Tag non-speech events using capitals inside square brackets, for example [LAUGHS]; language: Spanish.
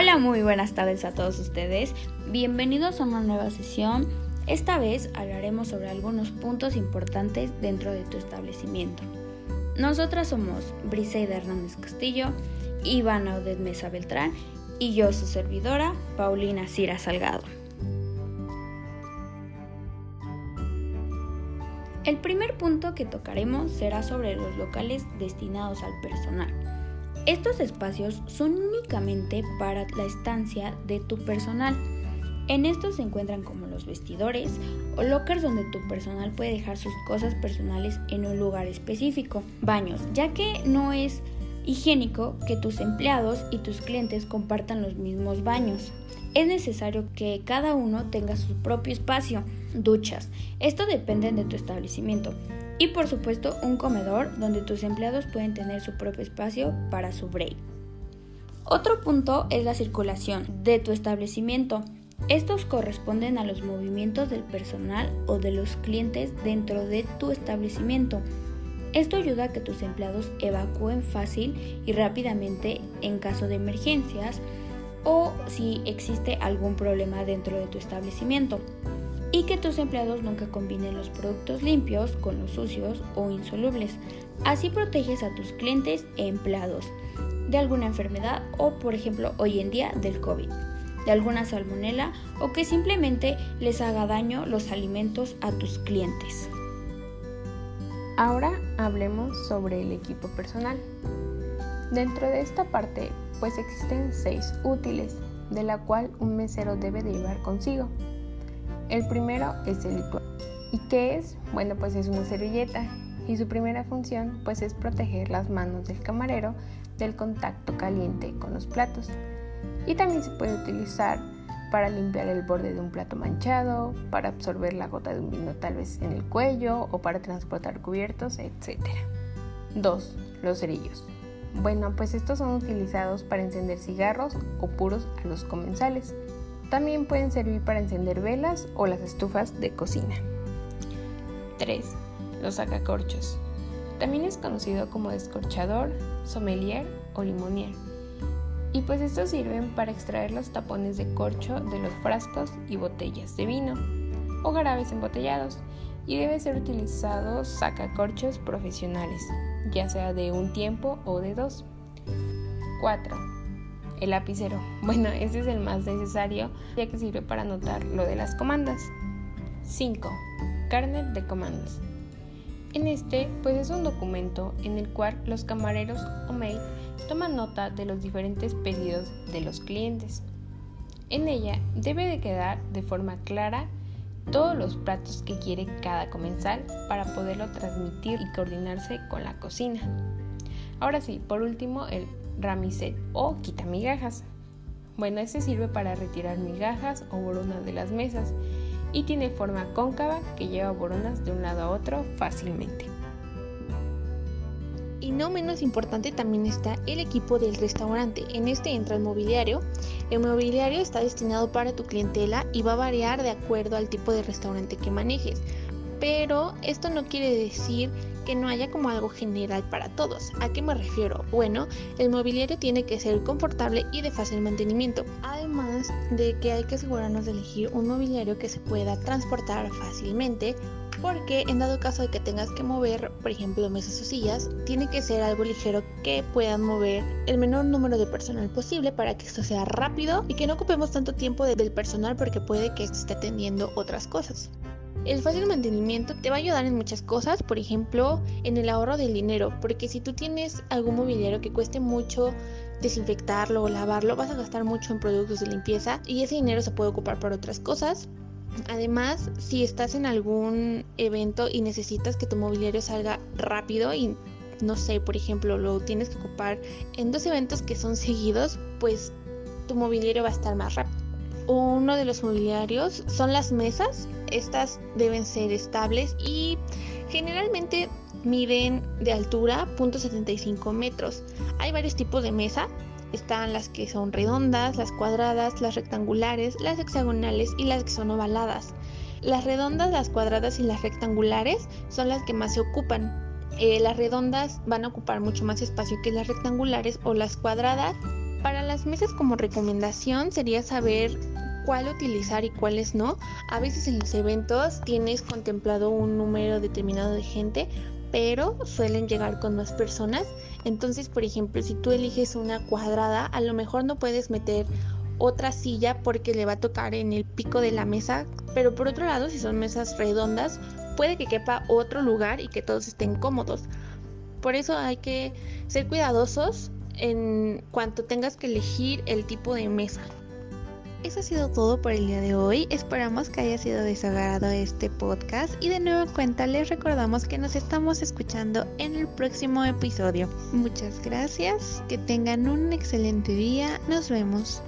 Hola, muy buenas tardes a todos ustedes. Bienvenidos a una nueva sesión. Esta vez hablaremos sobre algunos puntos importantes dentro de tu establecimiento. Nosotras somos Briseida Hernández Castillo, Ivana Oded Mesa Beltrán y yo, su servidora, Paulina Cira Salgado. El primer punto que tocaremos será sobre los locales destinados al personal. Estos espacios son únicamente para la estancia de tu personal. En estos se encuentran como los vestidores o lockers donde tu personal puede dejar sus cosas personales en un lugar específico. Baños, ya que no es higiénico que tus empleados y tus clientes compartan los mismos baños. Es necesario que cada uno tenga su propio espacio. Duchas. Esto depende de tu establecimiento. Y por supuesto un comedor donde tus empleados pueden tener su propio espacio para su break. Otro punto es la circulación de tu establecimiento. Estos corresponden a los movimientos del personal o de los clientes dentro de tu establecimiento. Esto ayuda a que tus empleados evacúen fácil y rápidamente en caso de emergencias o si existe algún problema dentro de tu establecimiento y que tus empleados nunca combinen los productos limpios con los sucios o insolubles. Así proteges a tus clientes e empleados de alguna enfermedad o por ejemplo hoy en día del COVID, de alguna salmonela o que simplemente les haga daño los alimentos a tus clientes. Ahora hablemos sobre el equipo personal. Dentro de esta parte pues existen seis útiles, de la cual un mesero debe de llevar consigo. El primero es el ritual. ¿Y qué es? Bueno, pues es una servilleta y su primera función pues es proteger las manos del camarero del contacto caliente con los platos. Y también se puede utilizar para limpiar el borde de un plato manchado, para absorber la gota de un vino tal vez en el cuello o para transportar cubiertos, etc. 2. Los cerillos. Bueno, pues estos son utilizados para encender cigarros o puros a los comensales. También pueden servir para encender velas o las estufas de cocina. 3. Los sacacorchos. También es conocido como descorchador, sommelier o limonier. Y pues estos sirven para extraer los tapones de corcho de los frascos y botellas de vino o garabes embotellados y debe ser utilizado sacacorchos profesionales, ya sea de un tiempo o de dos. 4 el lapicero. [LAUGHS] Bueno, ese es el más necesario ya que sirve para anotar lo de las comandas. 5. Carnet de comandos. En este, pues es un documento en el cual los camareros o mail toman nota de los diferentes pedidos de los clientes. En ella debe de quedar de forma clara todos los platos que quiere cada comensal para poderlo transmitir y coordinarse con la cocina. Ahora sí, por último, el ramiset o quita migajas. Bueno, este sirve para retirar migajas o boronas de las mesas y tiene forma cóncava que lleva boronas de un lado a otro fácilmente. Y no menos importante también está el equipo del restaurante. En este entra el mobiliario. El mobiliario está destinado para tu clientela y va a variar de acuerdo al tipo de restaurante que manejes. Pero esto no quiere decir que no haya como algo general para todos. ¿A qué me refiero? Bueno, el mobiliario tiene que ser confortable y de fácil mantenimiento. Además de que hay que asegurarnos de elegir un mobiliario que se pueda transportar fácilmente porque en dado caso de que tengas que mover, por ejemplo, mesas o sillas, tiene que ser algo ligero que puedan mover el menor número de personal posible para que esto sea rápido y que no ocupemos tanto tiempo del personal porque puede que esté atendiendo otras cosas. El fácil mantenimiento te va a ayudar en muchas cosas, por ejemplo, en el ahorro del dinero, porque si tú tienes algún mobiliario que cueste mucho desinfectarlo o lavarlo, vas a gastar mucho en productos de limpieza y ese dinero se puede ocupar para otras cosas. Además, si estás en algún evento y necesitas que tu mobiliario salga rápido y no sé, por ejemplo, lo tienes que ocupar en dos eventos que son [LAUGHS] seguidos, pues tu mobiliario va a estar más rápido. Uno de los mobiliarios son las mesas estas deben ser estables y generalmente miden de altura .75 metros. Hay varios tipos de mesa. Están las que son redondas, las cuadradas, las rectangulares, las hexagonales y las que son ovaladas. Las redondas, las cuadradas y las rectangulares son las que más se ocupan. Eh, las redondas van a ocupar mucho más espacio que las rectangulares o las cuadradas Para las mesas como recomendación sería saber cuál utilizar y cuáles no. A veces en los eventos tienes contemplado un número determinado de gente, pero suelen llegar con más personas. Entonces, por ejemplo, si tú eliges una cuadrada, a lo mejor no puedes meter otra silla porque le va a tocar en el pico de la mesa, pero por otro lado, si son mesas redondas, puede que quepa otro lugar y que todos estén cómodos. Por eso hay que ser cuidadosos en cuanto tengas que elegir el tipo de mesa. Eso ha sido todo por el día de hoy. Esperamos que haya sido desagrado este podcast y de nuevo cuenta les recordamos que nos estamos escuchando en el próximo episodio. Muchas gracias, que tengan un excelente día, nos vemos.